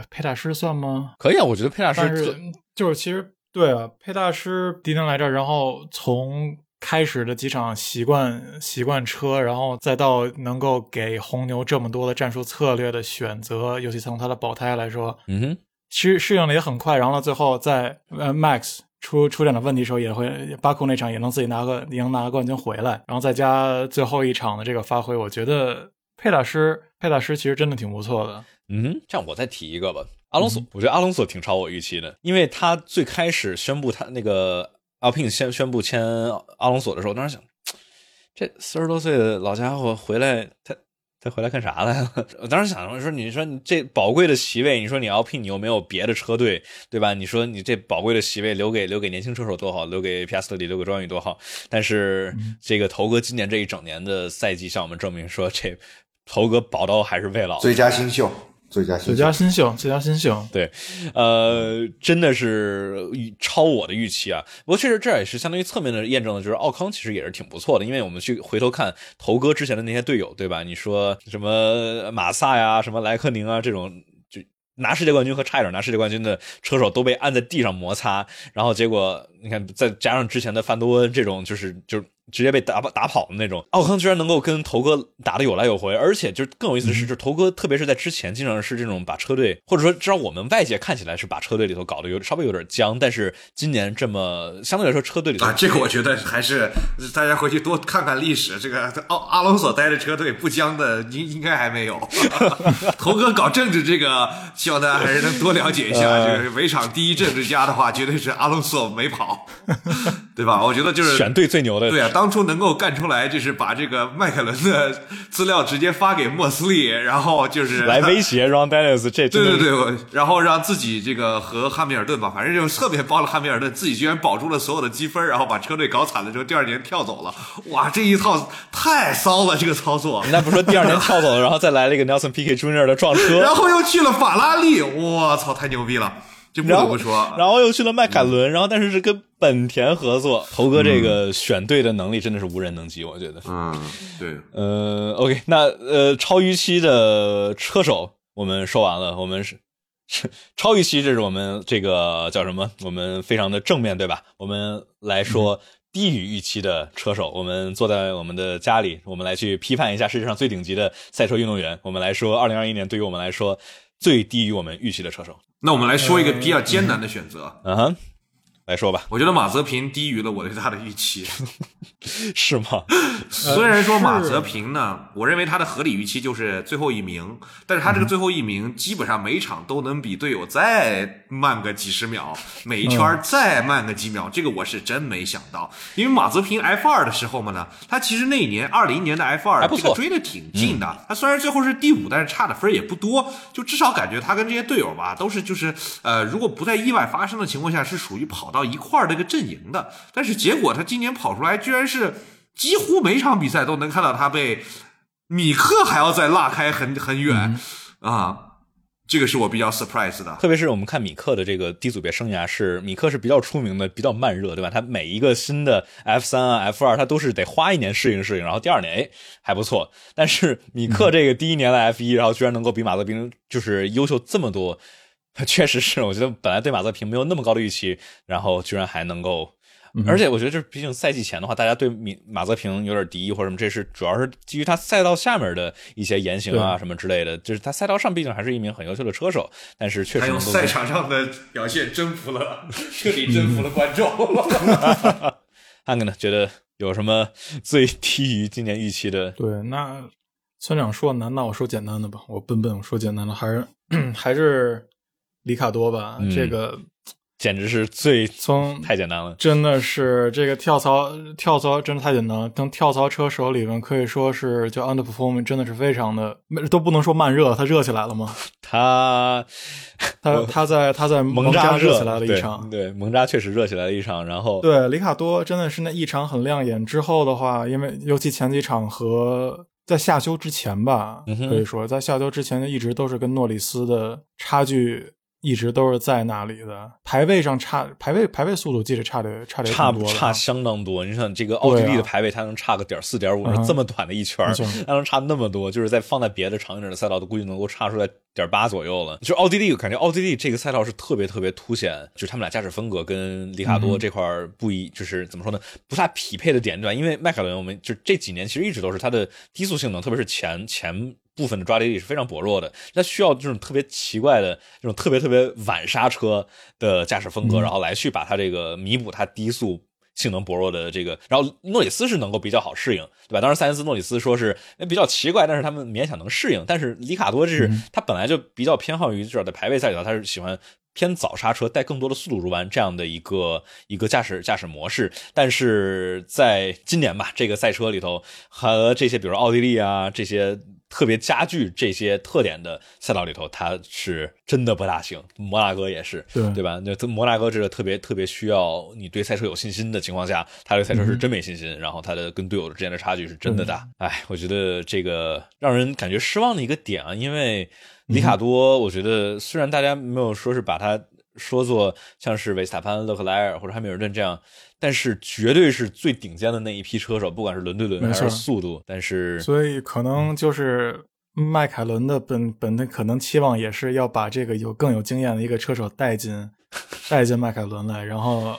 佩塔师算吗？可以啊，我觉得佩塔师就是其实对啊，佩大师迪能来这儿，然后从开始的几场习惯习惯车，然后再到能够给红牛这么多的战术策略的选择，尤其从他的保胎来说，嗯哼，适适应的也很快。然后最后在呃 Max 出出点的问题时候，也会巴库那场也能自己拿个赢拿个冠军回来。然后再加最后一场的这个发挥，我觉得佩大师佩大师其实真的挺不错的。嗯，这样我再提一个吧。阿隆索，我觉得阿隆索挺超我预期的，因为他最开始宣布他那个阿聘先宣布签阿隆索的时候，当时想，(tsk) 这四十多岁的老家伙回来，他他回来干啥来了？(laughs) 我当时想说，你说你这宝贵的席位，你说你要聘，你又没有别的车队，对吧？你说你这宝贵的席位留给留给年轻车手多好，留给皮亚斯特里，留给庄宇多好。但是这个头哥今年这一整年的赛季向我们证明说，这头哥宝刀还是未老，最佳新秀。最佳最佳新秀，最佳新秀，对，呃，真的是超我的预期啊！不过确实这也是相当于侧面的验证了，就是奥康其实也是挺不错的，因为我们去回头看头哥之前的那些队友，对吧？你说什么马萨呀，什么莱克宁啊，这种就拿世界冠军和差一点拿世界冠军的车手都被按在地上摩擦，然后结果你看再加上之前的范多恩这种，就是就是。直接被打打跑的那种，奥康居然能够跟头哥打的有来有回，而且就是更有意思的是，就是头哥特别是在之前经常是这种把车队，或者说至少我们外界看起来是把车队里头搞得有稍微有点僵，但是今年这么相对来说车队里头啊，这个我觉得还是大家回去多看看历史，这个奥阿隆索待的车队不僵的应应该还没有，(laughs) 头哥搞政治这个，希望大家还是能多了解一下，(laughs) 就是围场第一政治家的话，绝对是阿隆索没跑，对吧？我觉得就是选对最牛的，对啊。当初能够干出来，就是把这个迈凯伦的资料直接发给莫斯利，然后就是来威胁 Ron Dennis，这对对对，然后让自己这个和汉密尔顿吧，反正就侧面帮了汉密尔顿，自己居然保住了所有的积分，然后把车队搞惨了之后，第二年跳走了。哇，这一套太骚了，这个操作。那不说第二年跳走了，然后再来了一个 Nelson Piquet Jr. 的撞车，(laughs) 然后又去了法拉利，我操，太牛逼了。就不得不说，然后又去了迈凯伦，然后但是是跟本田合作。头哥这个选队的能力真的是无人能及，我觉得。嗯，对。呃，OK，那呃，超预期的车手我们说完了，我们是 (laughs) 超预期，这是我们这个叫什么？我们非常的正面对吧？我们来说低于预期的车手，我们坐在我们的家里，我们来去批判一下世界上最顶级的赛车运动员。我们来说，二零二一年对于我们来说最低于我们预期的车手。那我们来说一个比较艰难的选择。嗯哼。来说吧，我觉得马泽平低于了我对他的预期，(laughs) 是吗？(laughs) 虽然说马泽平呢，我认为他的合理预期就是最后一名，但是他这个最后一名基本上每场都能比队友再慢个几十秒，每一圈再慢个几秒，这个我是真没想到。因为马泽平 F 二的时候嘛呢，他其实那一年二零年的 F 二这个追的挺近的，他虽然最后是第五，但是差的分也不多，就至少感觉他跟这些队友吧，都是就是呃，如果不在意外发生的情况下，是属于跑到。到一块儿这个阵营的，但是结果他今年跑出来，居然是几乎每场比赛都能看到他被米克还要再拉开很很远啊！这个是我比较 surprise 的。特别是我们看米克的这个低组别生涯，是米克是比较出名的，比较慢热，对吧？他每一个新的 F 三啊、F 二，他都是得花一年适应适应，然后第二年哎还不错。但是米克这个第一年的 F 一，然后居然能够比马泽平就是优秀这么多。确实是，我觉得本来对马泽平没有那么高的预期，然后居然还能够，而且我觉得这毕竟赛季前的话，大家对米马泽平有点敌意或者什么，这是主要是基于他赛道下面的一些言行啊什么之类的。就是他赛道上毕竟还是一名很优秀的车手，但是确实用赛场上的表现征服了，(laughs) 彻底征服了观众。汉哥呢？觉得有什么最低于今年预期的？对，那村长说难，那我说简单的吧。我笨笨，我说简单的，还是 (clears throat) 还是。里卡多吧，这个简直是最从太简单了，真的是这个跳槽跳槽真的太简单了。跟跳槽车手里面可以说是就 underperforming，真的是非常的都不能说慢热，他热起来了吗？(laughs) 他他他在他在蒙扎热起来了一场，对蒙扎确实热起来了一场。然后对里卡多真的是那一场很亮眼。之后的话，因为尤其前几场和在夏休之前吧，可以说在夏休之前一直都是跟诺里斯的差距。一直都是在那里的排位上差排位排位速度，记得差的差的差不差相当多。你想这个奥地利的排位，它能差个点四点五，这么短的一圈，它能差那么多，就是在放在别的长一点的赛道，都估计能够差出来点八左右了。就奥地利，感觉奥地利这个赛道是特别特别凸显，就是他们俩驾驶风格跟里卡多这块不一，就是怎么说呢，不太匹配的点，对吧？因为迈凯伦，我们就这几年其实一直都是它的低速性能，特别是前前。部分的抓地力是非常薄弱的，它需要这种特别奇怪的、这种特别特别晚刹车的驾驶风格，然后来去把它这个弥补它低速性能薄弱的这个。然后诺里斯是能够比较好适应，对吧？当时塞恩斯、诺里斯说是比较奇怪，但是他们勉强能适应。但是里卡多这是他本来就比较偏好于至少在排位赛里头，他是喜欢偏早刹车，带更多的速度入弯这样的一个一个驾驶驾驶模式。但是在今年吧，这个赛车里头和这些比如奥地利啊这些。特别加剧这些特点的赛道里头，它是真的不大行。摩纳哥也是，对对吧？那摩纳哥这个特别特别需要你对赛车有信心的情况下，他对赛车是真没信心，然后他的跟队友之间的差距是真的大。哎，我觉得这个让人感觉失望的一个点啊，因为里卡多，我觉得虽然大家没有说是把他说作像是维斯塔潘、勒克莱尔或者汉密尔顿这样。但是绝对是最顶尖的那一批车手，不管是轮对轮还是速度。但是，所以可能就是迈凯伦的本本的可能期望也是要把这个有更有经验的一个车手带进 (laughs) 带进迈凯伦来，然后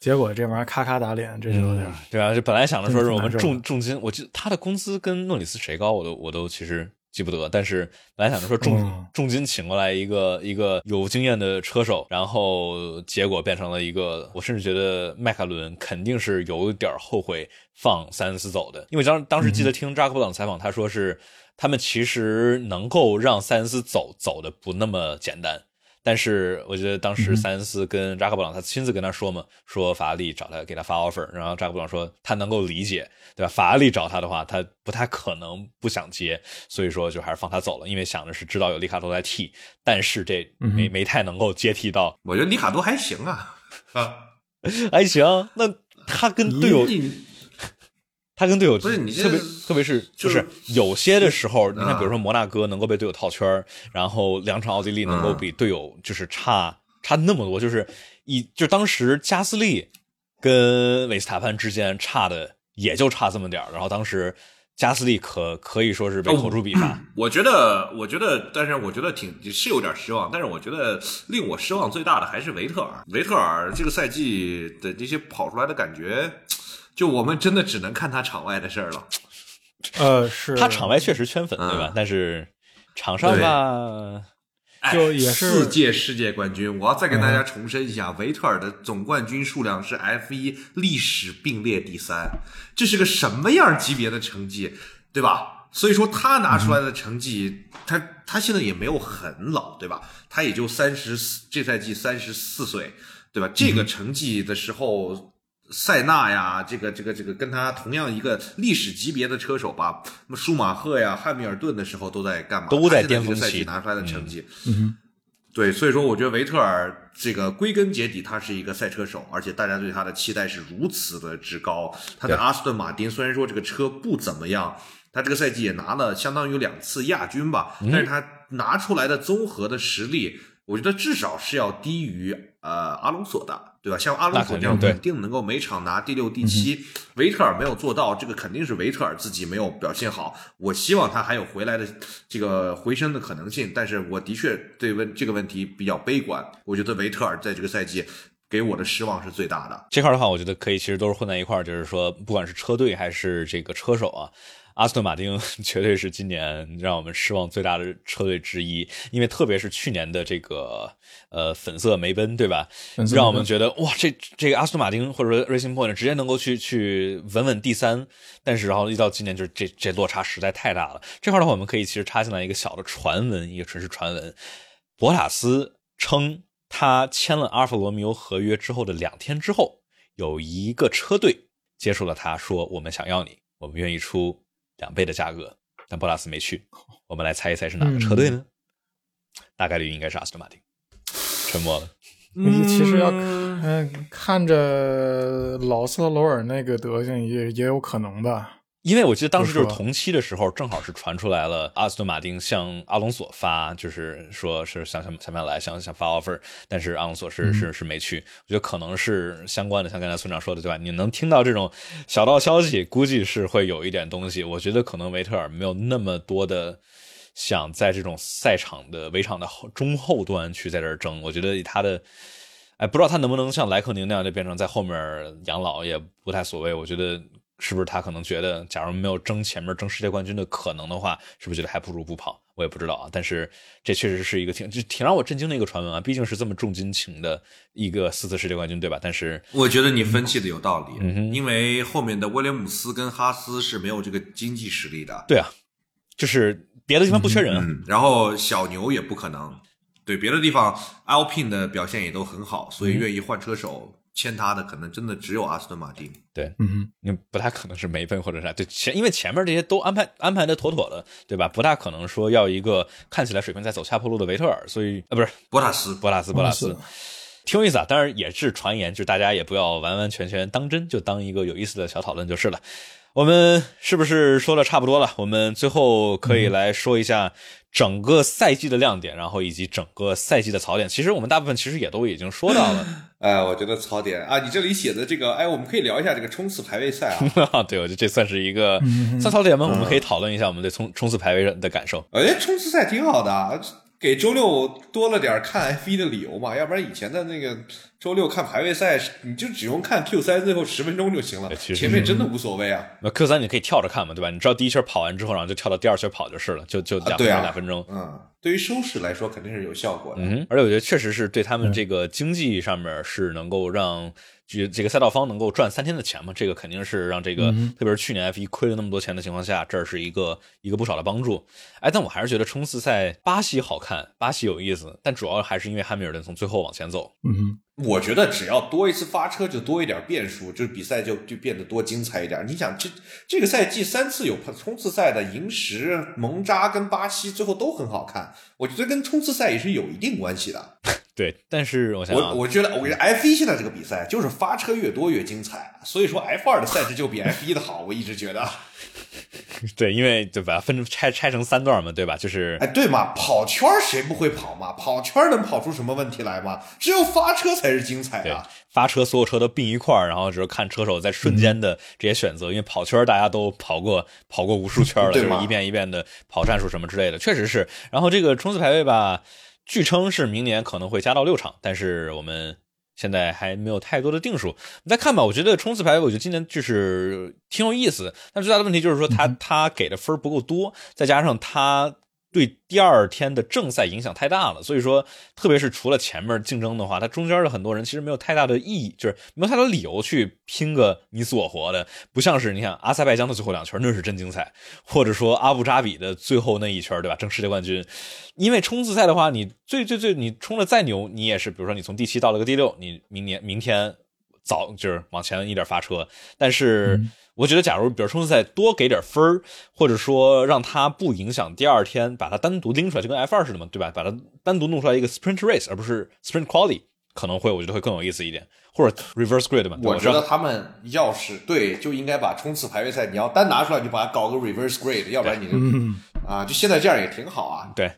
结果这玩意儿咔咔打脸，这就有点对啊。就本来想着说是我们重重金，我记得他的工资跟诺里斯谁高，我都我都其实。记不得，但是本来想着说重重金请过来一个一个有经验的车手，然后结果变成了一个，我甚至觉得迈凯伦肯定是有点后悔放塞恩斯走的，因为当当时记得听扎克布朗采访，他说是他们其实能够让塞恩斯走走的不那么简单。但是我觉得当时塞恩斯跟扎克布朗他亲自跟他说嘛，说法拉利找他给他发 offer，然后扎克布朗说他能够理解，对吧？法拉利找他的话，他不太可能不想接，所以说就还是放他走了，因为想的是知道有里卡多在替，但是这没没太能够接替到。我觉得里卡多还行啊，啊，(laughs) 还行。那他跟队友。他跟队友不是你特别，特别是就是有些的时候，你看，比如说摩纳哥能够被队友套圈然后两场奥地利能够比队友就是差差那么多，就是一就当时加斯利跟韦斯塔潘之间差的也就差这么点然后当时加斯利可可以说是被口诛笔伐。我觉得，我觉得，但是我觉得挺是有点失望。但是我觉得令我失望最大的还是维特尔。维特尔这个赛季的这些跑出来的感觉，就我们真的只能看他场外的事儿了。呃，是他场外确实圈粉，对吧？但是场上吧。就也是四届世界冠军，我要再给大家重申一下，维特尔的总冠军数量是 F 一历史并列第三，这是个什么样级别的成绩，对吧？所以说他拿出来的成绩，他他现在也没有很老，对吧？他也就三十四，这赛季三十四岁，对吧？这个成绩的时候。塞纳呀，这个这个这个跟他同样一个历史级别的车手吧，那么舒马赫呀、汉密尔顿的时候都在干嘛？都在巅峰期拿出来的成绩。嗯，对，所以说我觉得维特尔这个归根结底他是一个赛车手，而且大家对他的期待是如此的之高。他在阿斯顿马丁虽然说这个车不怎么样，他这个赛季也拿了相当于两次亚军吧，但是他拿出来的综合的实力，我觉得至少是要低于呃阿隆索的。对吧？像阿隆索这样稳定能够每场拿第六、第七，维特尔没有做到，这个肯定是维特尔自己没有表现好。我希望他还有回来的这个回升的可能性，但是我的确对问这个问题比较悲观。我觉得维特尔在这个赛季给我的失望是最大的。这块的话，我觉得可以，其实都是混在一块儿，就是说，不管是车队还是这个车手啊。阿斯顿马丁绝对是今年让我们失望最大的车队之一，因为特别是去年的这个呃粉色梅奔，对吧？让我们觉得哇，这这个阿斯顿马丁或者说 Racing Point 直接能够去去稳稳第三，但是然后一到今年，就是这这落差实在太大了。这块的话，我们可以其实插进来一个小的传闻，一个纯是传闻。博塔斯称他签了阿尔法罗密欧合约之后的两天之后，有一个车队接触了他，说我们想要你，我们愿意出。两倍的价格，但博塔斯没去。我们来猜一猜是哪个车队呢？大概率应该是阿斯顿马丁。沉默了。(laughs) 其实要看看着老斯特罗尔那个德行，也也有可能吧。因为我记得当时就是同期的时候，正好是传出来了，阿斯顿马丁向阿隆索发，就是说是想想想不想来，想想发 offer，但是阿隆索是是是没去。我觉得可能是相关的，像刚才村长说的对吧？你能听到这种小道消息，估计是会有一点东西。我觉得可能维特尔没有那么多的想在这种赛场的围场的中后端去在这儿争。我觉得以他的，哎，不知道他能不能像莱克宁那样就变成在后面养老，也不太所谓。我觉得。是不是他可能觉得，假如没有争前面争世界冠军的可能的话，是不是觉得还不如不跑？我也不知道啊。但是这确实是一个挺就挺让我震惊的一个传闻啊！毕竟是这么重金请的一个四次世界冠军，对吧？但是我觉得你分析的有道理，因为后面的威廉姆斯跟哈斯是没有这个经济实力的。对啊，就是别的地方不缺人，然后小牛也不可能。对别的地方，Alpine 的表现也都很好，所以愿意换车手。签他的可能真的只有阿斯顿马丁，对，嗯，你不太可能是梅奔或者啥，对前因为前面这些都安排安排的妥妥的，对吧？不大可能说要一个看起来水平在走下坡路的维特尔，所以啊不是博塔斯，博塔斯，博塔斯，挺有意思啊。当然也是传言，就大家也不要完完全全当真，就当一个有意思的小讨论就是了。我们是不是说的差不多了？我们最后可以来说一下。整个赛季的亮点，然后以及整个赛季的槽点，其实我们大部分其实也都已经说到了。(laughs) 哎，我觉得槽点啊，你这里写的这个，哎，我们可以聊一下这个冲刺排位赛啊。(laughs) 对，我觉得这算是一个算槽点吗？我们可以讨论一下我们对冲冲刺排位的感受。哎，冲刺赛挺好的，给周六多了点看 F 一的理由嘛，要不然以前的那个。周六看排位赛，你就只用看 Q 三最后十分钟就行了，前面真的无所谓啊。那 Q 三你可以跳着看嘛，对吧？你知道第一圈跑完之后，然后就跳到第二圈跑就是了，就就两分钟两分钟。嗯，对于收视来说肯定是有效果的。嗯，而且我觉得确实是对他们这个经济上面是能够让。就这个赛道方能够赚三天的钱嘛？这个肯定是让这个，特别是去年 F 一亏了那么多钱的情况下，这是一个一个不少的帮助。哎，但我还是觉得冲刺赛巴西好看，巴西有意思，但主要还是因为汉密尔顿从最后往前走。嗯，我觉得只要多一次发车，就多一点变数，就是比赛就就变得多精彩一点。你想，这这个赛季三次有冲刺赛的，银石、蒙扎跟巴西最后都很好看，我觉得跟冲刺赛也是有一定关系的。对，但是我想，我我觉得，我觉得 F 一现在这个比赛就是发车越多越精彩，所以说 F 二的赛制就比 F 一的好，我一直觉得。(laughs) 对，因为就把它，分拆拆成三段嘛，对吧？就是，哎，对嘛，跑圈谁不会跑嘛？跑圈能跑出什么问题来吗？只有发车才是精彩的。发车，所有车都并一块儿，然后只是看车手在瞬间的这些选择。因为跑圈大家都跑过，跑过无数圈了，就是一遍一遍的跑战术什么之类的，确实是。然后这个冲刺排位吧，据称是明年可能会加到六场，但是我们。现在还没有太多的定数，你再看吧。我觉得冲刺排位，我觉得今年就是挺有意思，但最大的问题就是说，他他给的分不够多，再加上他。对第二天的正赛影响太大了，所以说，特别是除了前面竞争的话，它中间的很多人其实没有太大的意义，就是没有太多理由去拼个你死我活的，不像是你看阿塞拜疆的最后两圈那是真精彩，或者说阿布扎比的最后那一圈，对吧？争世界冠军，因为冲刺赛的话，你最最最你冲的再牛，你也是比如说你从第七到了个第六，你明年明天早就是往前一点发车，但是。我觉得，假如比如冲刺赛多给点分儿，或者说让它不影响第二天，把它单独拎出来，就跟 F 二似的嘛，对吧？把它单独弄出来一个 sprint race，而不是 sprint quality，可能会我觉得会更有意思一点，或者 reverse grid 嘛。我觉得他们要是对，就应该把冲刺排位赛你要单拿出来，就把它搞个 reverse grid，要不然你就啊，就现在这样也挺好啊。对，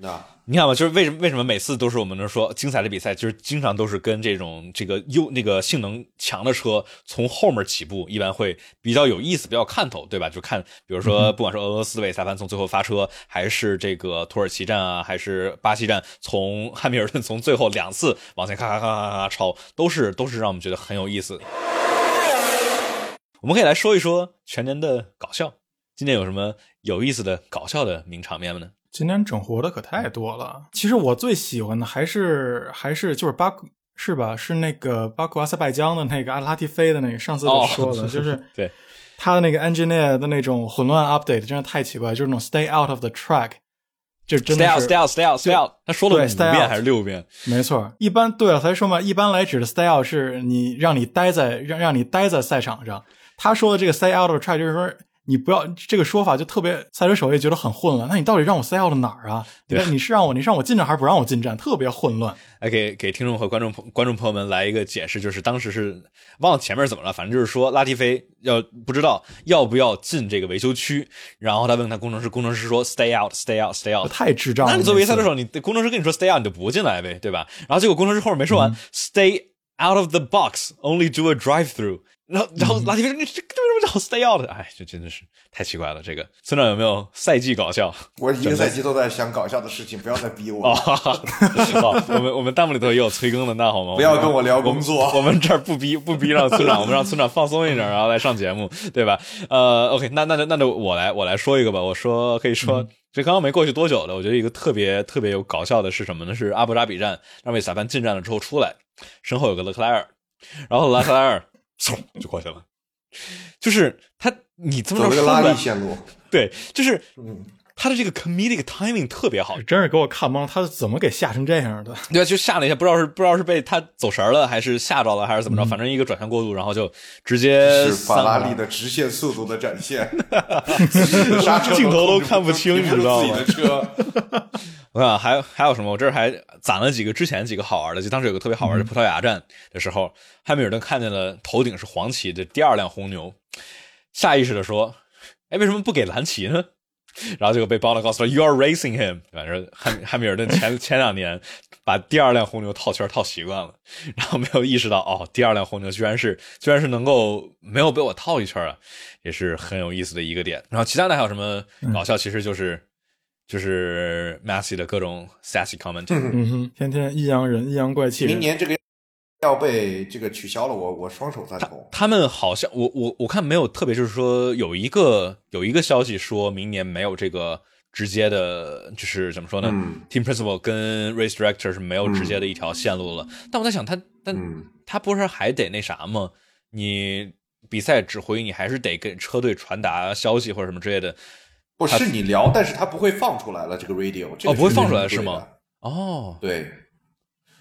你看吧，就是为什么为什么每次都是我们能说精彩的比赛，就是经常都是跟这种这个优那个性能强的车从后面起步，一般会比较有意思，比较看头，对吧？就看比如说，不管是俄罗斯维萨潘从最后发车，还是这个土耳其站啊，还是巴西站，从汉密尔顿从最后两次往前咔咔咔咔咔超，都是都是让我们觉得很有意思。我们可以来说一说全年的搞笑，今年有什么有意思的搞笑的名场面吗？呢？今年整活的可太多了。其实我最喜欢的还是还是就是巴库是吧？是那个巴库阿塞拜疆的那个阿拉提菲的那个。上次我说的 (laughs) 就是对他的那个 engineer 的那种混乱 update，真的太奇怪，就是那种 stay out of the track，就真的 stay out，stay out，stay out，stay out。他说了五遍还是六遍？没错，一般对了才说嘛。一般来指的 stay out 是你让你待在让让你待在赛场上。他说的这个 stay out of track 就是说。你不要这个说法就特别赛车手也觉得很混乱。那你到底让我塞到了哪儿啊？对，(laughs) 你是让我你让我进站还是不让我进站？特别混乱。来给给听众和观众朋观众朋友们来一个解释，就是当时是忘了前面怎么了，反正就是说拉蒂菲要不知道要不要进这个维修区，然后他问他工程师，工程师说 stay out，stay out，stay out。太智障了。那你作为赛车手，你工程师跟你说 stay out，你就不进来呗，对吧？然后结果工程师后面没说完，stay out of the box，only do a drive through。然后，然后拉蒂菲说：“你这为什么叫 stay out？” 哎，这真的是太奇怪了。这个村长有没有赛季搞笑？我一个赛季都在想搞笑的事情，不要再逼我。好，(laughs) 我们我们弹幕里头也有催更的，那好吗？不要跟我聊工作，我们这儿不逼不逼让村长，我们让村长放松一点，然后来上节目，对吧？呃，OK，那那那就我来我来说一个吧。我说可以说，这刚刚没过去多久的，我觉得一个特别特别有搞笑的是什么呢？是阿布扎比站让维萨潘进站了之后出来，身后有个勒克莱尔，然后勒克莱尔。嗖就过去了，就是他，你这么说，拉力线路，对，就是他的这个 comedic timing 特别好，真是给我看懵，他怎么给吓成这样的？对，就吓了一下，不知道是不知道是被他走神了，还是吓着了，还是怎么着？反正一个转向过度，然后就直接是法拉利的直线速度的展现，(laughs) 镜头都看不清，你知道吗？车。我 (laughs) 看还还有什么？我这儿还攒了几个之前几个好玩的，就当时有个特别好玩的葡萄牙站的时候，汉密尔顿看见了头顶是黄旗的第二辆红牛，下意识的说：“哎，为什么不给蓝旗呢？”然后结果被包了，告诉他 “You are racing him。”反正汉汉密尔顿前前两年把第二辆红牛套圈套习惯了，然后没有意识到哦，第二辆红牛居然是居然是能够没有被我套一圈啊，也是很有意思的一个点。然后其他的还有什么搞笑？其实就是。就是 Massey 的各种 sassy comment，嗯哼，天天阴阳人、阴阳怪气。明年这个要被这个取消了，我我双手赞同。他们好像我我我看没有特别，就是说有一个有一个消息说明年没有这个直接的，就是怎么说呢？Team principal 跟 race director 是没有直接的一条线路了。但我在想，他但他不是还得那啥吗？你比赛指挥，你还是得给车队传达消息或者什么之类的。不是你聊，但是他不会放出来了。这个 radio 哦，不会放出来是吗？哦，对，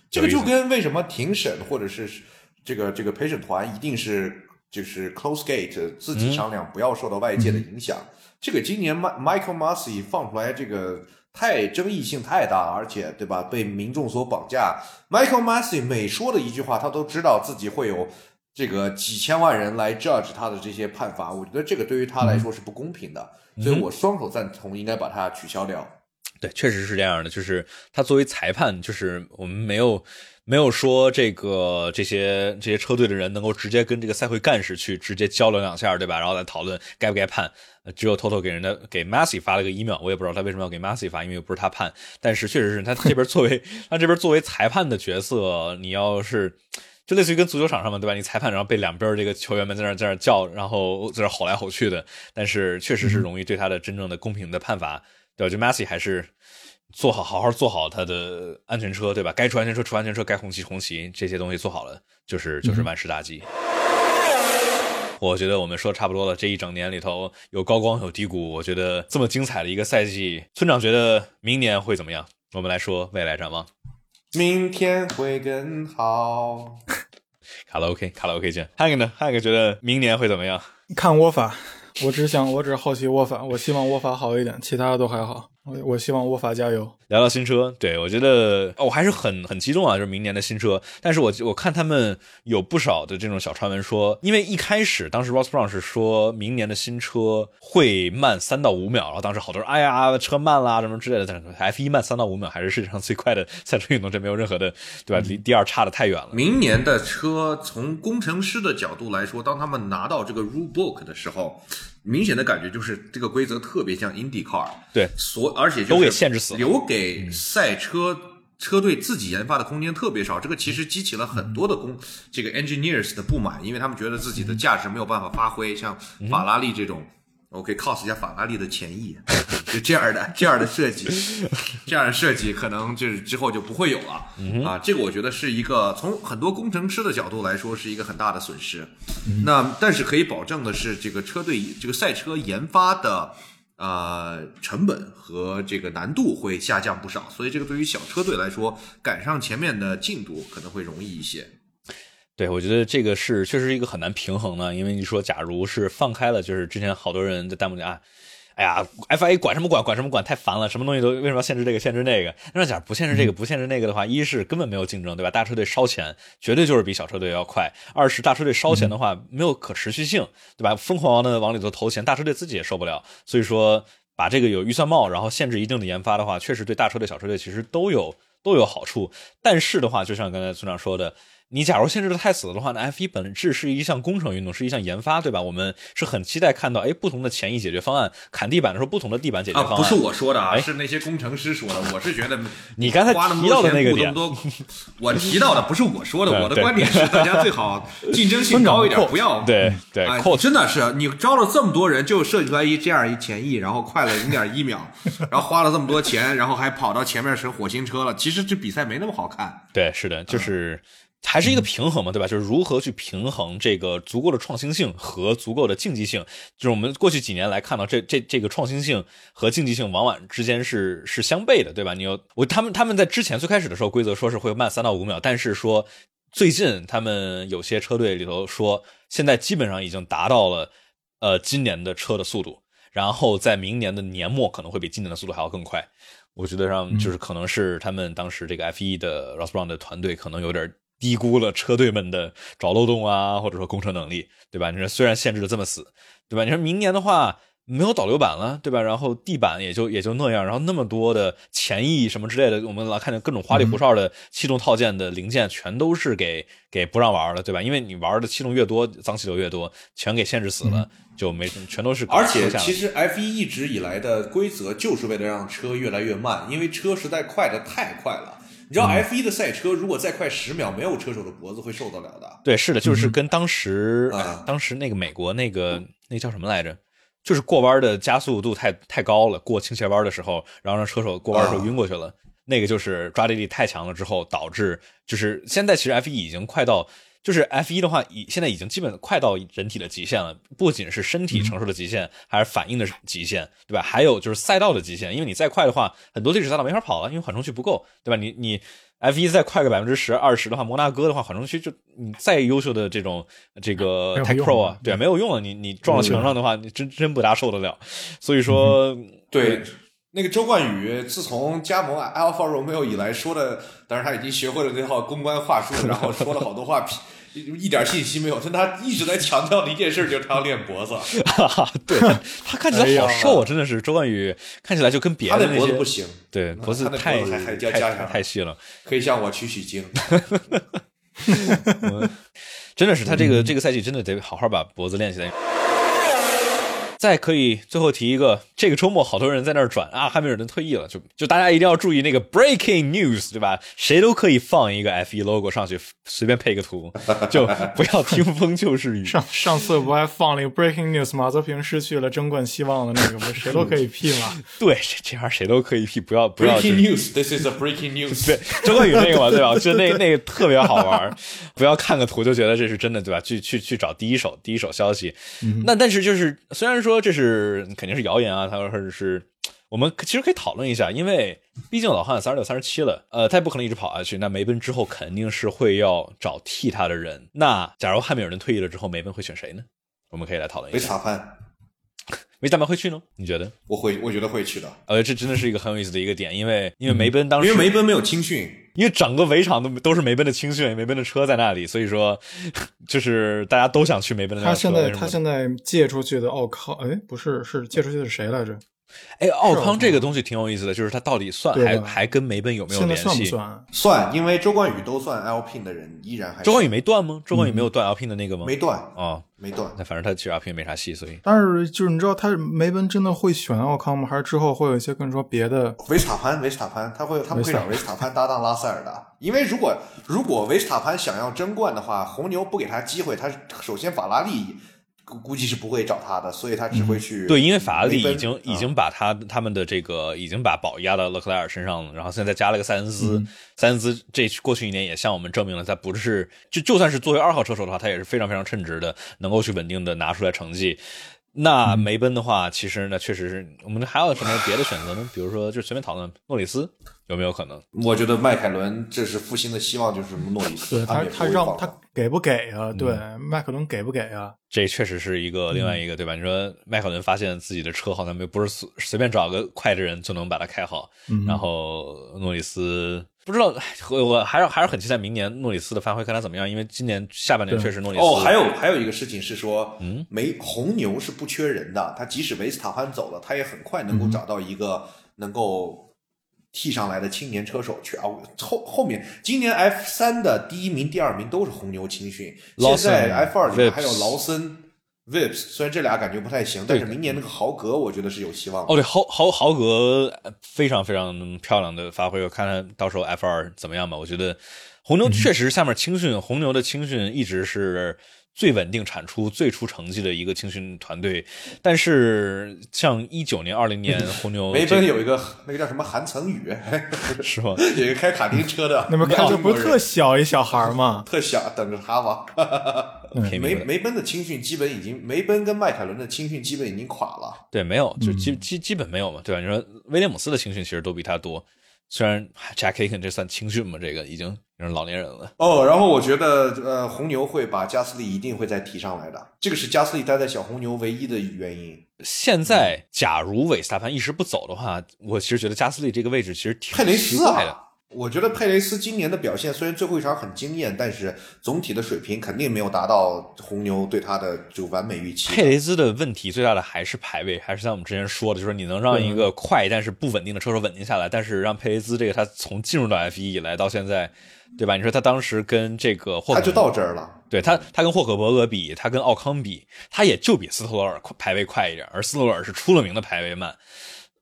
这个就跟为什么庭审或者是这个这个陪审团一定是就是 close gate 自己商量，不要受到外界的影响。这个今年 Michael Massey 放出来这个太争议性太大，而且对吧？被民众所绑架。Michael Massey 每说的一句话，他都知道自己会有这个几千万人来 judge 他的这些判罚。我觉得这个对于他来说是不公平的，所以我双手赞同，应该把它取消掉。对，确实是这样的。就是他作为裁判，就是我们没有没有说这个这些这些车队的人能够直接跟这个赛会干事去直接交流两下，对吧？然后再讨论该不该判。只有偷偷给人家给 Massey 发了个 email，我也不知道他为什么要给 Massey 发，因为又不是他判。但是确实是他这边作为他这边作为裁判的角色，你要是就类似于跟足球场上嘛，对吧？你裁判然后被两边这个球员们在那在那叫，然后在那吼来吼去的。但是确实是容易对他的真正的公平的判罚，对吧？就 Massey 还是做好好好做好他的安全车，对吧？该出安全车出安全车，该红旗红旗，这些东西做好了，就是就是万事大吉。我觉得我们说差不多了。这一整年里头有高光有低谷，我觉得这么精彩的一个赛季，村长觉得明年会怎么样？我们来说未来展望。明天会更好。卡拉 OK，卡拉 OK 见。汉克呢？汉克觉得明年会怎么样？看我法，我只想，我只好奇握法，我希望握法好一点，其他的都还好。我我希望沃法加油。聊聊新车，对我觉得我还是很很激动啊，就是明年的新车。但是我我看他们有不少的这种小传闻说，因为一开始当时 Ross Brown 是说明年的新车会慢三到五秒，然后当时好多人哎呀车慢啦什么之类的。但是 F 一慢三到五秒还是世界上最快的 (laughs) 赛车运动，这没有任何的对吧？离第二差的太远了。明年的车从工程师的角度来说，当他们拿到这个 rule book 的时候。明显的感觉就是这个规则特别像 IndyCar，对，所而且都给限制死了，留给赛车车队自己研发的空间特别少。这个其实激起了很多的工这个 engineers 的不满，因为他们觉得自己的价值没有办法发挥，像法拉利这种。我可以 cos 一下法拉利的前翼，就这样的这样的设计，这样的设计可能就是之后就不会有了啊。这个我觉得是一个从很多工程师的角度来说是一个很大的损失。那但是可以保证的是，这个车队这个赛车研发的呃成本和这个难度会下降不少，所以这个对于小车队来说赶上前面的进度可能会容易一些。对，我觉得这个是确实是一个很难平衡的，因为你说，假如是放开了，就是之前好多人在弹幕里啊，哎呀，FIA 管什么管，管什么管，太烦了，什么东西都为什么要限制这个，限制那个？那假如不限制这个，不限制那个的话，一是根本没有竞争，对吧？大车队烧钱，绝对就是比小车队要快；二是大车队烧钱的话，没有可持续性，对吧？疯狂的往里头投钱，大车队自己也受不了。所以说，把这个有预算帽，然后限制一定的研发的话，确实对大车队、小车队其实都有都有好处。但是的话，就像刚才村长说的。你假如限制的太死了的话，那 F 一本质是一项工程运动，是一项研发，对吧？我们是很期待看到，哎，不同的前翼解决方案，砍地板的时候不同的地板解决方案。不是我说的啊，是那些工程师说的。我是觉得 (laughs) 你刚才提到的那个点，我提到的不是我说的，(laughs) 我的观点是大家最好 (laughs) 竞争性高一点，不要对对，真的是你招了这么多人，就设计出来一这样一前翼，然后快了零点一秒，然后花了这么多钱，然后还跑到前面成火星车了。其实这比赛没那么好看。对，是的，就是。还是一个平衡嘛，对吧？就是如何去平衡这个足够的创新性和足够的竞技性。就是我们过去几年来看到，这这这个创新性和竞技性往往之间是是相悖的，对吧？你有我他们他们在之前最开始的时候规则说是会慢三到五秒，但是说最近他们有些车队里头说，现在基本上已经达到了呃今年的车的速度，然后在明年的年末可能会比今年的速度还要更快。我觉得让就是可能是他们当时这个 F 一的 Ross Brown 的团队可能有点。低估了车队们的找漏洞啊，或者说工程能力，对吧？你说虽然限制的这么死，对吧？你说明年的话没有导流板了，对吧？然后地板也就也就那样，然后那么多的前翼什么之类的，我们来看见各种花里胡哨的气动套件的零件，全都是给给不让玩了，对吧？因为你玩的气动越多，脏气流越多，全给限制死了，就没全都是。而且其实 F 一一直以来的规则就是为了让车越来越慢，因为车实在快的太快了。你知道 F 一的赛车如果再快十秒，没有车手的脖子会受得了的。对，是的，就是跟当时当时那个美国那个那叫什么来着，就是过弯的加速度太太高了，过倾斜弯的时候，然后让车手过弯的时候晕过去了。那个就是抓地力太强了之后导致，就是现在其实 F 一已经快到。就是 F 一的话，已现在已经基本快到人体的极限了，不仅是身体承受的极限，还是反应的极限，对吧？还有就是赛道的极限，因为你再快的话，很多历史赛道没法跑了，因为缓冲区不够，对吧？你你 F 一再快个百分之十、二十的话，摩纳哥的话，缓冲区就你再优秀的这种这个 Tech Pro 啊，对，没有用了，你你撞到墙上的话，你真真不大受得了。所以说，对。那个周冠宇自从加盟 Alpha Romeo 以来说的，当然他已经学会了那套公关话术，然后说了好多话，一点信息没有。但他一直在强调的一件事就是他要练脖子。(laughs) 对他看起来好瘦啊，真的是周冠宇看起来就跟别的脖子不行，对脖子太太太细了，可以向我取取经。(laughs) 真的是他这个这个赛季真的得好好把脖子练起来。再可以最后提一个，这个周末好多人在那儿转啊，汉密尔顿退役了，就就大家一定要注意那个 breaking news，对吧？谁都可以放一个 F1 logo 上去，随便配个图，(laughs) 就不要听风就是雨。上上次不还放了一个 breaking news，马泽平失去了争冠希望的那个吗？谁都可以 P 吗？(laughs) 对，这玩意儿谁都可以 P，不要不要。breaking news，this is a breaking news。对，周冠宇那个嘛，对吧？就那那个特别好玩，不要看个图就觉得这是真的，对吧？去去去找第一手第一手消息。那但是就是虽然说。这是肯定是谣言啊！他说是，我们其实可以讨论一下，因为毕竟老汉三十六、三十七了，呃，他也不可能一直跑下去。那梅奔之后肯定是会要找替他的人。那假如汉密尔顿退役了之后，梅奔会选谁呢？我们可以来讨论一下。维斯塔潘，维斯塔潘会去呢？你觉得？我会，我觉得会去的。呃，这真的是一个很有意思的一个点，因为因为梅奔当时因为梅奔没有青训。因为整个围场都都是梅奔的青训，梅奔的车在那里，所以说 (laughs) 就是大家都想去梅奔的。他现在他现在借出去的奥康，哎，不是，是借出去的谁来着？哎，奥康这个东西挺有意思的，就是他到底算还还跟梅奔有没有联系？算不算？算，因为周冠宇都算 Alpine 的人，依然还周冠宇没断吗？周冠宇没有断 Alpine 的那个吗？没断啊。没断，那反正他其实 Alpine 没啥戏，所以。但是就是你知道他梅奔真的会选奥康吗？还是之后会有一些跟你说别的？维斯塔潘，维斯塔潘，他会他们会找维斯塔潘搭档拉塞尔的，因为如果如果维斯塔潘想要争冠的话，红牛不给他机会，他首先法拉利。估计是不会找他的，所以他只会去对，因为法拉利已经已经把他他们的这个已经把宝压到勒克莱尔身上了，然后现在加了个塞恩斯，塞恩斯这过去一年也向我们证明了他不是就就算是作为二号车手的话，他也是非常非常称职的，能够去稳定的拿出来成绩。那梅奔的话，其实呢，确实是我们还有什么别的选择呢？比如说，就随便讨论诺里斯有没有可能？我觉得迈凯伦这是复兴的希望，就是诺里斯。他，他让他给不给啊？对，迈凯伦给不给啊？这确实是一个另外一个，对吧？你说迈凯伦发现自己的车好像没不是随随便找个快的人就能把它开好，然后诺里斯。不知道，我我还是还是很期待明年诺里斯的发挥，看他怎么样。因为今年下半年确实诺里斯哦，还有还有一个事情是说，嗯，没红牛是不缺人的，他即使维斯塔潘走了，他也很快能够找到一个能够替上来的青年车手去啊。后后面今年 F 三的第一名、第二名都是红牛青训，现在 F 二里面还有劳森。Vips 虽然这俩感觉不太行，但是明年那个豪格我觉得是有希望。哦，对，豪豪豪格非常非常漂亮的发挥，我看看到时候 F 二怎么样吧。我觉得红牛确实下面青训，红牛的青训一直是。最稳定产出、最出成绩的一个青训团队，但是像一九年、二零年 (laughs) 红牛，梅奔有一个那个叫什么韩曾宇，(laughs) 是吗？有一个开卡丁车的，那么看着不特小一小孩吗？特小，等着他吧。梅梅奔的青训基本已经，梅奔跟迈凯伦的青训基本已经垮了。对，没有，就基基基本没有嘛，对吧？你说威廉姆斯的青训其实都比他多。虽然 Jack Aitken 这算青训嘛，这个已经是老年人了。哦，然后我觉得，呃，红牛会把加斯利一定会再提上来的，这个是加斯利待在小红牛唯一的原因。现在，假如韦斯塔潘一时不走的话，我其实觉得加斯利这个位置其实挺佩雷斯啊。我觉得佩雷斯今年的表现虽然最后一场很惊艳，但是总体的水平肯定没有达到红牛对他的就完美预期。佩雷斯的问题最大的还是排位，还是像我们之前说的，就是你能让一个快但是不稳定的车手稳定下来，但是让佩雷斯这个他从进入到 F 一以来到现在，对吧？你说他当时跟这个霍，他就到这儿了。对他，他跟霍克伯格比，他跟奥康比，他也就比斯托罗尔排位快一点，而斯托罗尔是出了名的排位慢，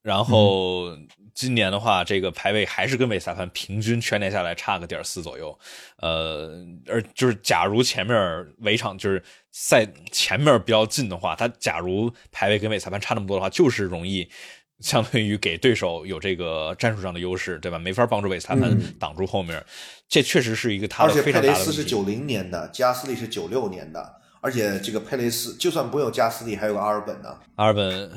然后。今年的话，这个排位还是跟韦斯塔潘平均全年下来差个点四左右，呃，而就是假如前面围场就是赛前面比较近的话，他假如排位跟韦斯塔潘差那么多的话，就是容易相当于给对手有这个战术上的优势，对吧？没法帮助韦斯塔潘挡住后面，这确实是一个他的非常大的而且佩雷斯是九零年的，加斯利是九六年的。而且这个佩雷斯就算不用加斯利，还有个阿尔本呢。阿尔本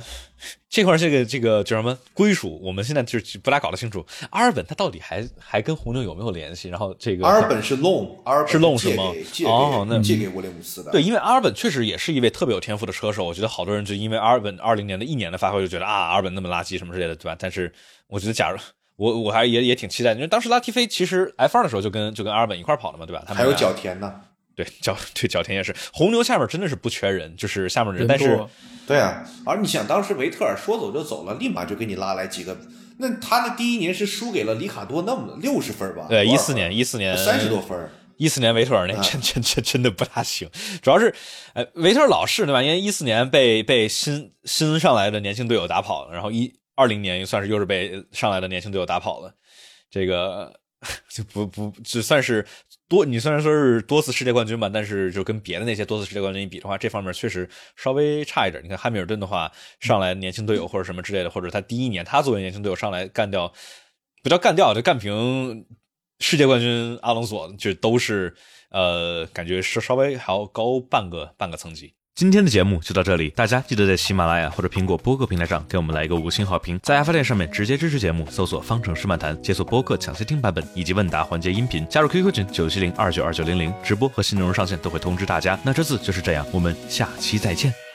这块这个这个叫什么归属，我们现在就是不大搞得清楚。阿尔本他到底还还跟红牛有没有联系？然后这个阿尔本是 loan，阿尔本是 loan 是吗？哦，那借给威廉姆斯的。对，因为阿尔本确实也是一位特别有天赋的车手。我觉得好多人就因为阿尔本二零年的一年的发挥，就觉得啊，阿尔本那么垃圾什么之类的，对吧？但是我觉得，假如我我还也也挺期待，因为当时拉提菲其实 F 二的时候就跟就跟阿尔本一块跑了嘛，对吧？他还有角田呢。对，(laughs) 角对角田也是红牛下面真的是不缺人，就是下面的人，但是对啊，而你想当时维特尔说走就走了，立马就给你拉来几个，那他的第一年是输给了里卡多那么六十分吧？对，一四年一四年三十多分，一四年维特尔那真真真真的不大行，主要是呃维特尔老是对吧？因为一四年被被新新上来的年轻队友打跑了，然后一二零年又算是又是被上来的年轻队友打跑了，这个 (laughs) 就不不只算是。多，你虽然说是多次世界冠军吧，但是就跟别的那些多次世界冠军一比的话，这方面确实稍微差一点。你看汉密尔顿的话，上来年轻队友或者什么之类的，或者他第一年他作为年轻队友上来干掉，不叫干掉，就干平世界冠军阿隆索，就都是呃，感觉是稍微还要高半个半个层级。今天的节目就到这里，大家记得在喜马拉雅或者苹果播客平台上给我们来一个五星好评，在阿发电上面直接支持节目，搜索“方程式漫谈”，解锁播客抢先听版本以及问答环节音频，加入 QQ 群九七零二九二九零零，直播和新内容上线都会通知大家。那这次就是这样，我们下期再见。